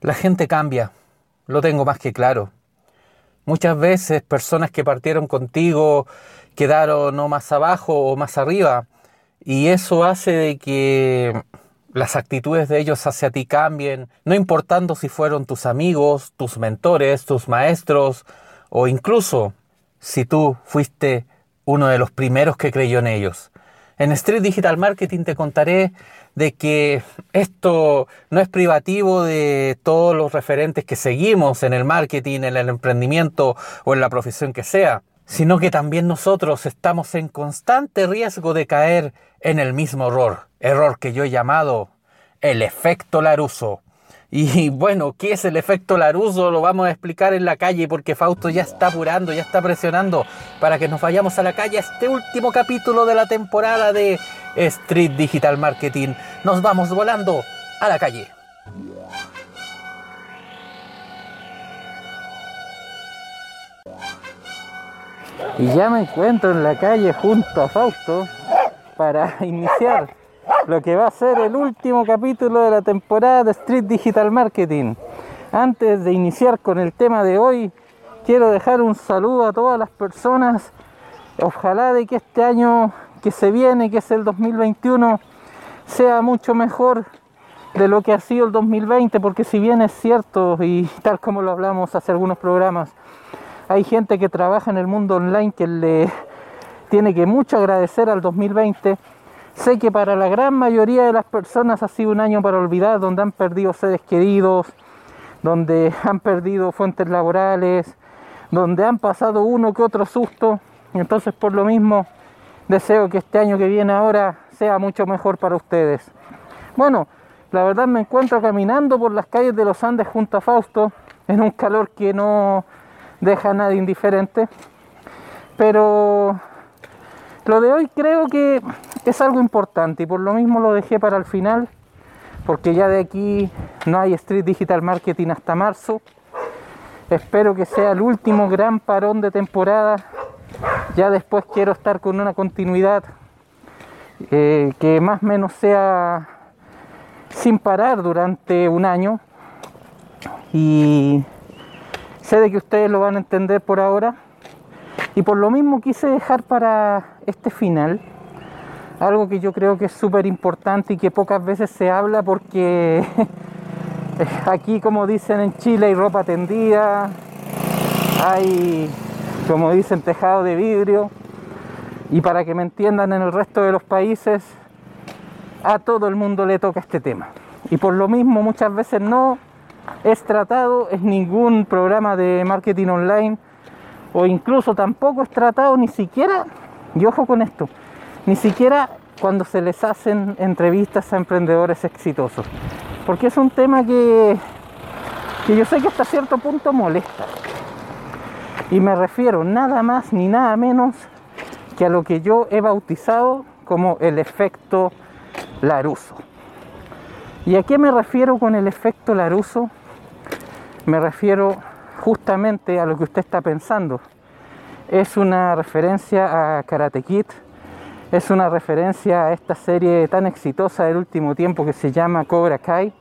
La gente cambia, lo tengo más que claro. Muchas veces personas que partieron contigo quedaron no más abajo o más arriba y eso hace de que las actitudes de ellos hacia ti cambien, no importando si fueron tus amigos, tus mentores, tus maestros o incluso si tú fuiste uno de los primeros que creyó en ellos. En Street Digital Marketing te contaré de que esto no es privativo de todos los referentes que seguimos en el marketing, en el emprendimiento o en la profesión que sea, sino que también nosotros estamos en constante riesgo de caer en el mismo error, error que yo he llamado el efecto Laruso. Y bueno, ¿qué es el efecto Laruso? Lo vamos a explicar en la calle porque Fausto ya está apurando, ya está presionando para que nos vayamos a la calle a este último capítulo de la temporada de Street Digital Marketing. Nos vamos volando a la calle. Y ya me encuentro en la calle junto a Fausto para iniciar lo que va a ser el último capítulo de la temporada de Street Digital Marketing. Antes de iniciar con el tema de hoy, quiero dejar un saludo a todas las personas. Ojalá de que este año que se viene, que es el 2021, sea mucho mejor de lo que ha sido el 2020, porque si bien es cierto, y tal como lo hablamos hace algunos programas, hay gente que trabaja en el mundo online que le tiene que mucho agradecer al 2020 Sé que para la gran mayoría de las personas ha sido un año para olvidar, donde han perdido seres queridos, donde han perdido fuentes laborales, donde han pasado uno que otro susto. Entonces, por lo mismo, deseo que este año que viene ahora sea mucho mejor para ustedes. Bueno, la verdad me encuentro caminando por las calles de los Andes junto a Fausto, en un calor que no deja a nadie indiferente. Pero lo de hoy creo que es algo importante y por lo mismo lo dejé para el final, porque ya de aquí no hay Street Digital Marketing hasta marzo. Espero que sea el último gran parón de temporada. Ya después quiero estar con una continuidad eh, que más o menos sea sin parar durante un año. Y sé de que ustedes lo van a entender por ahora. Y por lo mismo quise dejar para este final algo que yo creo que es súper importante y que pocas veces se habla porque aquí como dicen en Chile hay ropa tendida, hay como dicen tejado de vidrio y para que me entiendan en el resto de los países a todo el mundo le toca este tema y por lo mismo muchas veces no es tratado en ningún programa de marketing online o incluso tampoco es tratado ni siquiera, y ojo con esto, ni siquiera cuando se les hacen entrevistas a emprendedores exitosos. Porque es un tema que, que yo sé que hasta cierto punto molesta. Y me refiero nada más ni nada menos que a lo que yo he bautizado como el efecto Laruso. ¿Y a qué me refiero con el efecto Laruso? Me refiero justamente a lo que usted está pensando. Es una referencia a Karate Kid, es una referencia a esta serie tan exitosa del último tiempo que se llama Cobra Kai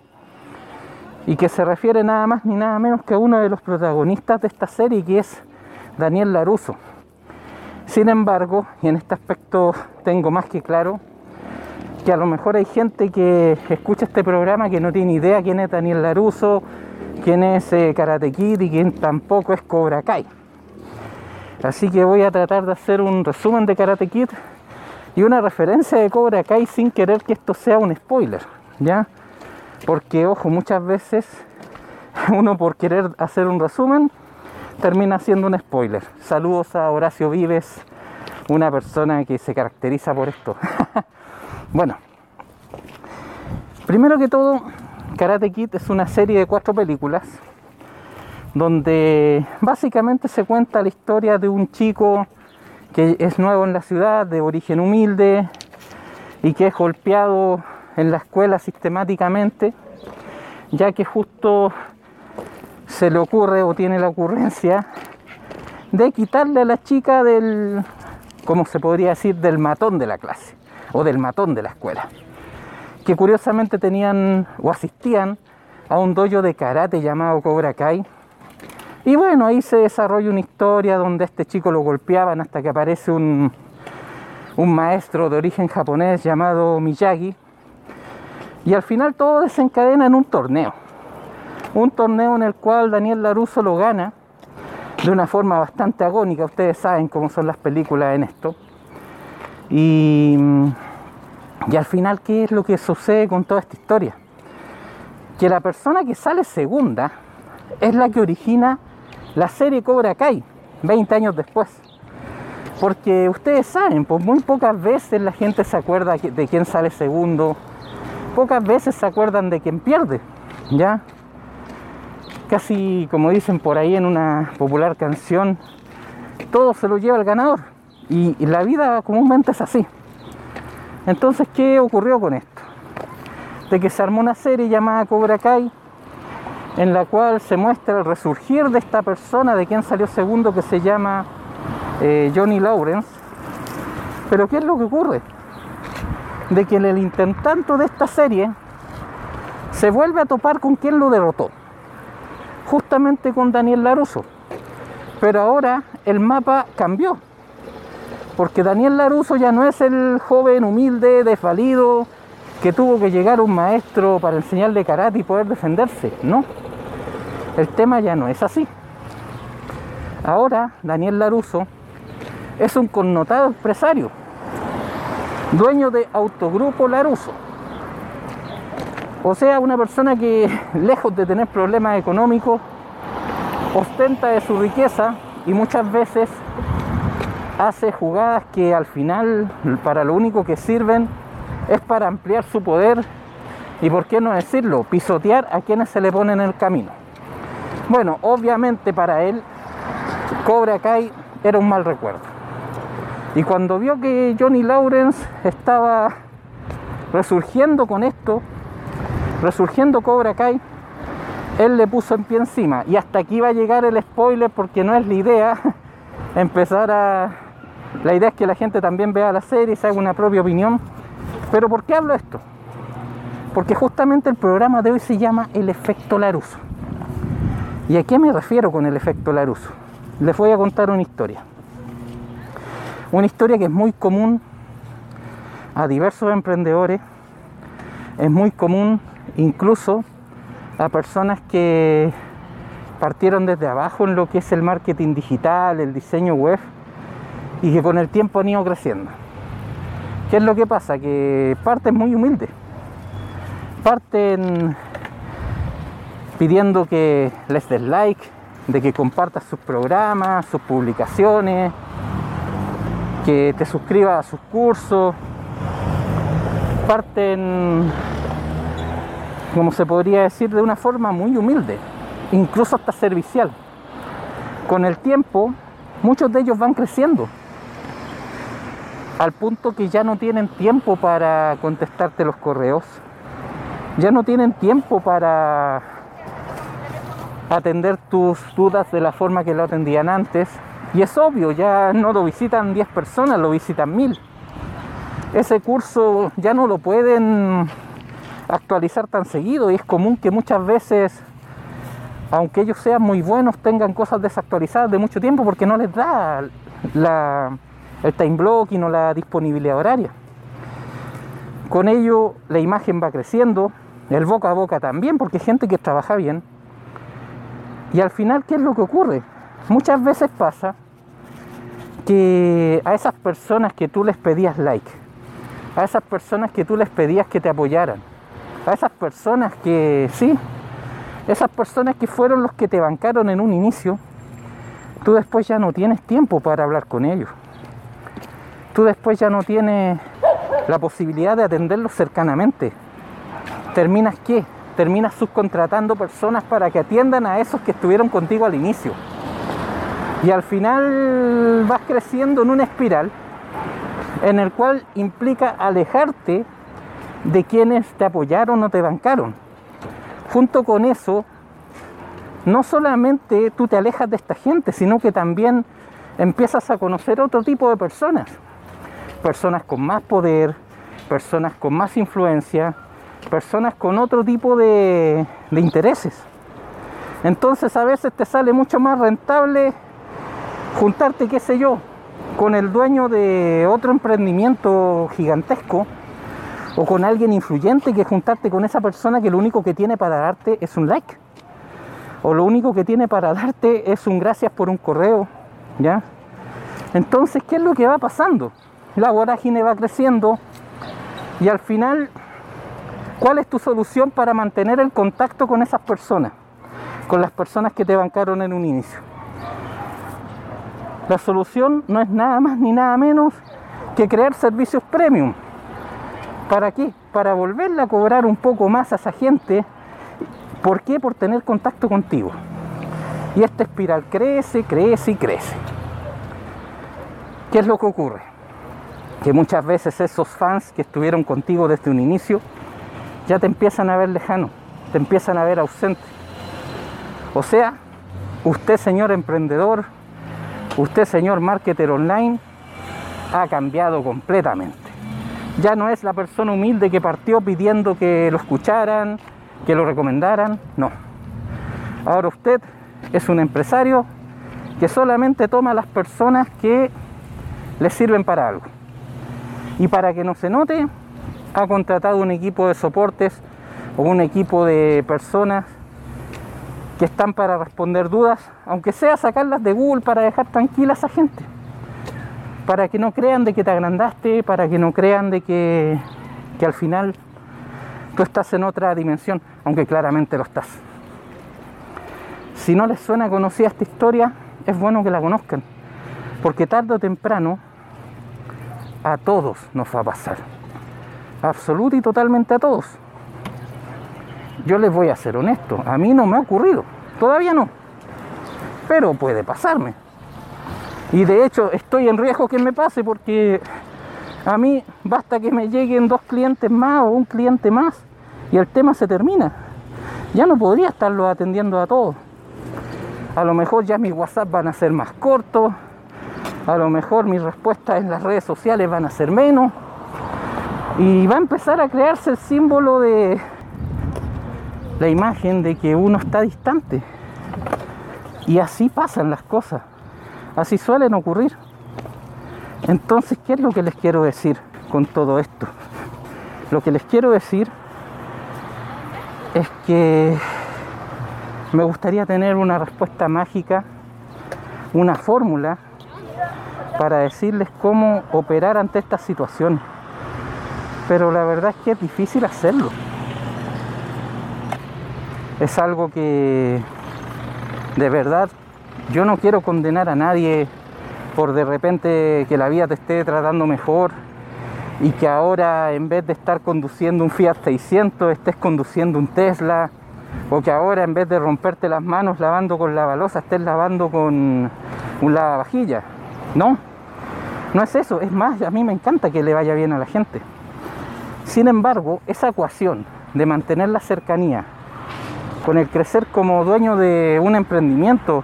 y que se refiere nada más ni nada menos que a uno de los protagonistas de esta serie que es Daniel Laruso. Sin embargo, y en este aspecto tengo más que claro, que a lo mejor hay gente que escucha este programa que no tiene idea quién es Daniel Laruso, quién es eh, Karate Kid y quién tampoco es Cobra Kai. Así que voy a tratar de hacer un resumen de Karate Kid y una referencia de Cobra Kai sin querer que esto sea un spoiler, ¿ya? Porque, ojo, muchas veces uno por querer hacer un resumen termina siendo un spoiler. Saludos a Horacio Vives, una persona que se caracteriza por esto. bueno, primero que todo, Karate Kid es una serie de cuatro películas donde básicamente se cuenta la historia de un chico que es nuevo en la ciudad, de origen humilde y que es golpeado en la escuela sistemáticamente, ya que justo se le ocurre o tiene la ocurrencia de quitarle a la chica del, como se podría decir, del matón de la clase o del matón de la escuela que curiosamente tenían o asistían a un dojo de karate llamado Cobra Kai. Y bueno, ahí se desarrolla una historia donde este chico lo golpeaban hasta que aparece un, un maestro de origen japonés llamado Miyagi. Y al final todo desencadena en un torneo. Un torneo en el cual Daniel Laruso lo gana de una forma bastante agónica. Ustedes saben cómo son las películas en esto. Y, y al final, ¿qué es lo que sucede con toda esta historia? Que la persona que sale segunda es la que origina la serie Cobra Kai, 20 años después. Porque ustedes saben, pues muy pocas veces la gente se acuerda de quién sale segundo, pocas veces se acuerdan de quién pierde, ¿ya? Casi como dicen por ahí en una popular canción, todo se lo lleva el ganador. Y, la vida comúnmente es así. Entonces, ¿qué ocurrió con esto? De que se armó una serie llamada Cobra Kai, en la cual se muestra el resurgir de esta persona de quien salió segundo que se llama eh, Johnny Lawrence. Pero ¿qué es lo que ocurre? De que en el intentanto de esta serie se vuelve a topar con quien lo derrotó. Justamente con Daniel Laruso. Pero ahora el mapa cambió. Porque Daniel Laruso ya no es el joven humilde, desvalido, que tuvo que llegar un maestro para enseñarle karate y poder defenderse. No. El tema ya no es así. Ahora Daniel Laruso es un connotado empresario, dueño de Autogrupo Laruso. O sea, una persona que lejos de tener problemas económicos, ostenta de su riqueza y muchas veces hace jugadas que al final para lo único que sirven es para ampliar su poder y, por qué no decirlo, pisotear a quienes se le ponen en el camino. Bueno, obviamente para él, Cobra Kai era un mal recuerdo. Y cuando vio que Johnny Lawrence estaba resurgiendo con esto, resurgiendo Cobra Kai, él le puso en pie encima. Y hasta aquí va a llegar el spoiler porque no es la idea empezar a... La idea es que la gente también vea la serie y se haga una propia opinión. Pero ¿por qué hablo esto? Porque justamente el programa de hoy se llama El efecto Laruso. ¿Y a qué me refiero con el efecto Laruso? Les voy a contar una historia. Una historia que es muy común a diversos emprendedores, es muy común incluso a personas que partieron desde abajo en lo que es el marketing digital, el diseño web y que con el tiempo han ido creciendo. ¿Qué es lo que pasa? Que parten muy humildes. Parten pidiendo que les des like, de que compartas sus programas, sus publicaciones, que te suscribas a sus cursos. Parten, como se podría decir, de una forma muy humilde, incluso hasta servicial. Con el tiempo, muchos de ellos van creciendo al punto que ya no tienen tiempo para contestarte los correos, ya no tienen tiempo para atender tus dudas de la forma que lo atendían antes. Y es obvio, ya no lo visitan 10 personas, lo visitan 1000. Ese curso ya no lo pueden actualizar tan seguido y es común que muchas veces, aunque ellos sean muy buenos, tengan cosas desactualizadas de mucho tiempo porque no les da la, el time blocking o la disponibilidad horaria. Con ello la imagen va creciendo, el boca a boca también, porque hay gente que trabaja bien. Y al final, ¿qué es lo que ocurre? Muchas veces pasa que a esas personas que tú les pedías like, a esas personas que tú les pedías que te apoyaran, a esas personas que, sí, esas personas que fueron los que te bancaron en un inicio, tú después ya no tienes tiempo para hablar con ellos tú después ya no tienes la posibilidad de atenderlos cercanamente. ¿Terminas qué? Terminas subcontratando personas para que atiendan a esos que estuvieron contigo al inicio. Y al final vas creciendo en una espiral en el cual implica alejarte de quienes te apoyaron o te bancaron. Junto con eso, no solamente tú te alejas de esta gente, sino que también empiezas a conocer otro tipo de personas personas con más poder, personas con más influencia, personas con otro tipo de, intereses. Entonces a veces te sale mucho más rentable juntarte, qué sé yo, con el dueño de otro emprendimiento gigantesco o con alguien influyente que juntarte con esa persona que lo único que tiene para darte es un like. O lo único que tiene para darte es un gracias por un correo, ¿ya? Entonces, ¿qué es lo que va pasando? La vorágine va creciendo y al final, ¿cuál es tu solución para mantener el contacto con esas personas? Con las personas que te bancaron en un inicio. La solución no es nada más ni nada menos que crear servicios premium. ¿Para qué? Para volverle a cobrar un poco más a esa gente. ¿Por qué? Por tener contacto contigo. Y esta espiral crece, crece y crece. ¿Qué es lo que ocurre? Que muchas veces esos fans que estuvieron contigo desde un inicio ya te empiezan a ver lejano, te empiezan a ver ausente. O sea, usted señor emprendedor, Usted, señor marketer online, ha cambiado completamente. Ya no es la persona humilde que partió pidiendo que lo escucharan, que lo recomendaran, no. Ahora usted es un empresario que solamente toma a las personas que le sirven para algo. Y para que no se note, ha contratado un equipo de soportes o un equipo de personas que están para responder dudas, aunque sea sacarlas de Google para dejar tranquila a esa gente. Para que no crean de que te agrandaste, para que no crean de que, que al final tú estás en otra dimensión, aunque claramente lo estás. Si no les suena conocida esta historia, es bueno que la conozcan, porque tarde o temprano a todos nos va a pasar. Absoluto y totalmente a todos yo les voy a ser honesto, a mí no me ha ocurrido, todavía no, pero puede pasarme. Y de hecho estoy en riesgo que me pase porque a mí basta que me lleguen dos clientes más o un cliente más y el tema se termina. Ya no podría estarlo atendiendo a todos. A lo mejor ya mis WhatsApp van a ser más cortos, a lo mejor mis respuestas en las redes sociales van a ser menos y va a empezar a crearse el símbolo de la imagen de que uno está distante. Y así pasan las cosas, así suelen ocurrir. Entonces, ¿qué es lo que les quiero decir con todo esto? Lo que les quiero decir es que me gustaría tener una respuesta mágica, una fórmula para decirles cómo operar ante esta situación. Pero la verdad es que es difícil hacerlo es algo que de verdad yo no quiero condenar a nadie por de repente que la vida te esté tratando mejor y que ahora en vez de estar conduciendo un Fiat 600 estés conduciendo un Tesla o que ahora en vez de romperte las manos lavando con la balosa estés lavando con un lavavajilla. No, no es eso, es más, a mí me encanta que le vaya bien a la gente. Sin embargo, esa ecuación de mantener la cercanía con el crecer como dueño de un emprendimiento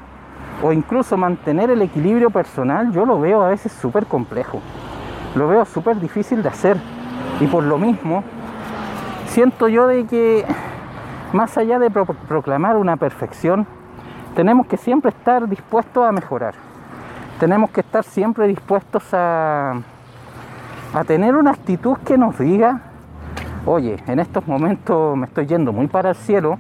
o incluso mantener el equilibrio personal, yo lo veo a veces súper complejo. Lo veo súper difícil de hacer. Y por lo mismo, siento yo de que más allá de proclamar una perfección, tenemos que siempre estar dispuestos a mejorar. Tenemos que estar siempre dispuestos a, a tener una actitud que nos diga, oye, en estos momentos me estoy yendo muy para el cielo,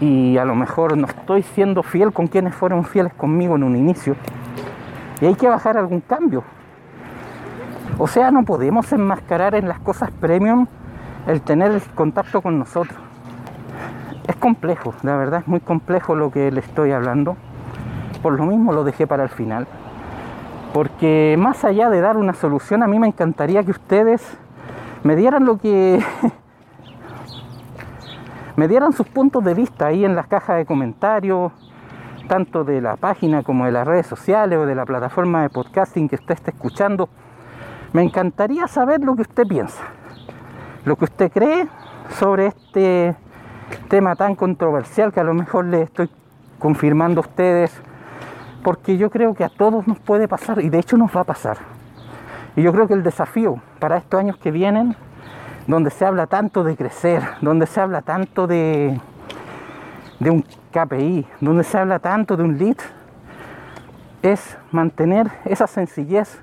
y a lo mejor no estoy siendo fiel con quienes fueron fieles conmigo en un inicio. Y hay que bajar algún cambio. O sea, no podemos enmascarar en las cosas premium el tener el contacto con nosotros. Es complejo, la verdad es muy complejo lo que le estoy hablando. Por lo mismo lo dejé para el final. Porque más allá de dar una solución, a mí me encantaría que ustedes me dieran lo que me dieran sus puntos de vista ahí en las cajas de comentarios, tanto de la página como de las redes sociales o de la plataforma de podcasting que usted esté escuchando. Me encantaría saber lo que usted piensa, lo que usted cree sobre este tema tan controversial que a lo mejor le estoy confirmando a ustedes, porque yo creo que a todos nos puede pasar y de hecho nos va a pasar. Y yo creo que el desafío para estos años que vienen donde se habla tanto de crecer, donde se habla tanto de, de un KPI, donde se habla tanto de un lead, es mantener esa sencillez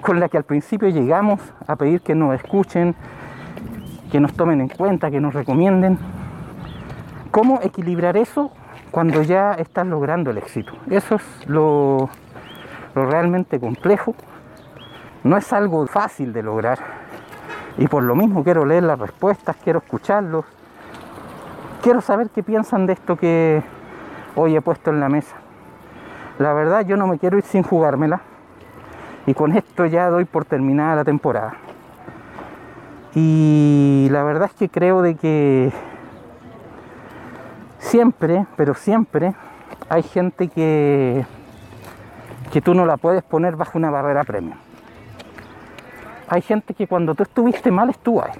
con la que al principio llegamos a pedir que nos escuchen, que nos tomen en cuenta, que nos recomienden. ¿Cómo equilibrar eso cuando ya estás logrando el éxito? Eso es lo, lo realmente complejo. No es algo fácil de lograr. Y por lo mismo quiero leer las respuestas, quiero escucharlos. Quiero saber qué piensan de esto que hoy he puesto en la mesa. La verdad yo no me quiero ir sin jugármela. Y con esto ya doy por terminada la temporada. Y la verdad es que creo de que siempre, pero siempre, hay gente que, que tú no la puedes poner bajo una barrera premium. Hay gente que cuando tú estuviste mal estuvo ahí.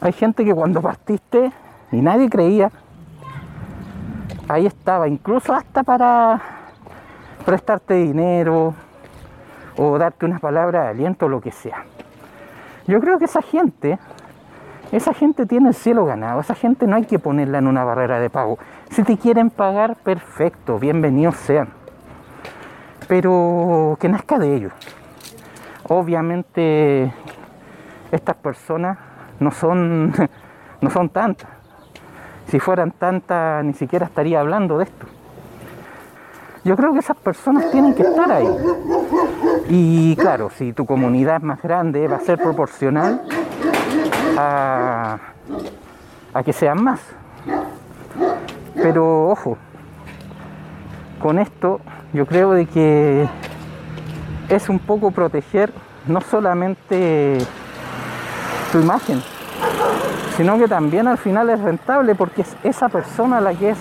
Hay gente que cuando partiste y nadie creía, ahí estaba, incluso hasta para prestarte dinero o darte una palabra de aliento lo que sea. Yo creo que esa gente, esa gente tiene el cielo ganado, esa gente no hay que ponerla en una barrera de pago. Si te quieren pagar, perfecto, bienvenidos sean. Pero que nazca de ellos. Obviamente estas personas no son, no son tantas. Si fueran tantas, ni siquiera estaría hablando de esto. Yo creo que esas personas tienen que estar ahí. Y claro, si tu comunidad es más grande, va a ser proporcional a, que sean más. Pero ojo, con esto yo creo de que es un poco proteger no solamente tu imagen, sino que también al final es rentable porque es esa persona la que es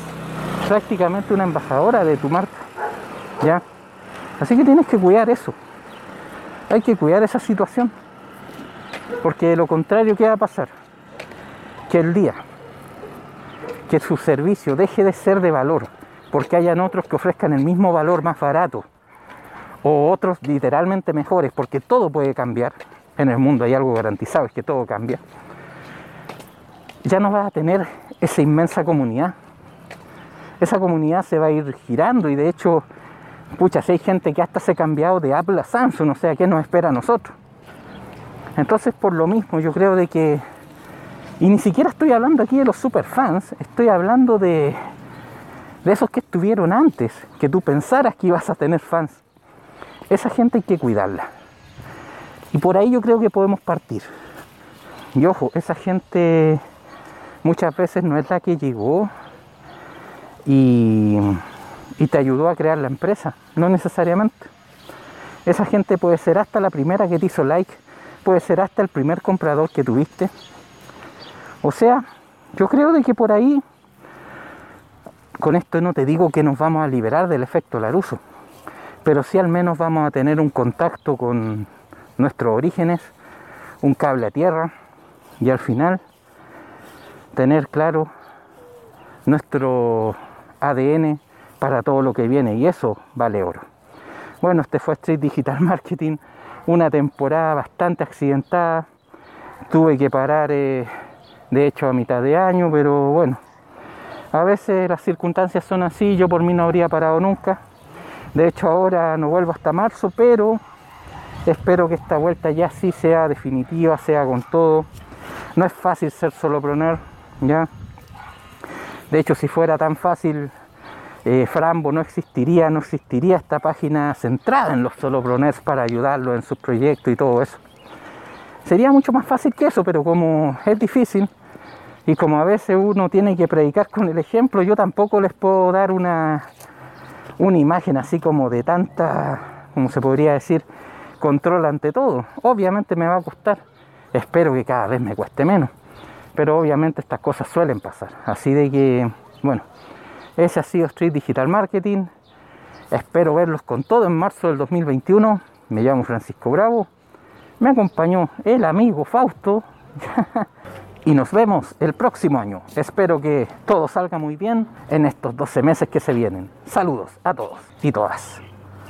prácticamente una embajadora de tu marca. ¿Ya? Así que tienes que cuidar eso hay que cuidar esa situación. Porque de lo contrario, ¿qué va a pasar? Que el día que su servicio deje de ser de valor, porque hayan otros que ofrezcan el mismo valor más barato, o otros literalmente mejores, porque todo puede cambiar. En el mundo hay algo garantizado, es que todo cambia. Ya no vas a tener esa inmensa comunidad. Esa comunidad se va a ir girando y de hecho pucha, si hay gente que hasta se ha cambiado de Apple a Samsung, o sea, ¿qué nos espera a nosotros? Entonces, por lo mismo, yo creo de que, y ni siquiera estoy hablando aquí de los superfans, estoy hablando de, de esos que estuvieron antes, que tú pensaras que ibas a tener fans. Esa gente hay que cuidarla. Y por ahí yo creo que podemos partir. Y ojo, esa gente muchas veces no es la que llegó y y te ayudó a crear la empresa, no necesariamente. Esa gente puede ser hasta la primera que te hizo like, puede ser hasta el primer comprador que tuviste. O sea, yo creo de que por ahí, con esto no te digo que nos vamos a liberar del efecto Laruso, pero sí al menos vamos a tener un contacto con nuestros orígenes, un cable a tierra y al final tener claro nuestro ADN para todo lo que viene y eso vale oro. Bueno, este fue Street Digital Marketing, una temporada bastante accidentada. Tuve que parar, eh, de hecho, a mitad de año, pero bueno, a veces las circunstancias son así. Yo por mí no habría parado nunca. De hecho, ahora no vuelvo hasta marzo, pero espero que esta vuelta ya sí sea definitiva, sea con todo. No es fácil ser soloproner, ya. De hecho, si fuera tan fácil, eh, Frambo no existiría, no existiría esta página centrada en los solopreneurs para ayudarlos en sus proyectos y todo eso. Sería mucho más fácil que eso, pero como es difícil y como a veces uno tiene que predicar con el ejemplo, yo tampoco les puedo dar una, una imagen así como de tanta, como se podría decir, control ante todo. Obviamente me va a costar, espero que cada vez me cueste menos, pero obviamente estas cosas suelen pasar. Así de que, bueno, ese ha sido Street Digital Marketing. Espero verlos con todo en marzo del 2021. Me llamo Francisco Bravo. Me acompañó el amigo Fausto. y nos vemos el próximo año. Espero que todo salga muy bien en estos 12 meses que se vienen. Saludos a todos y todas.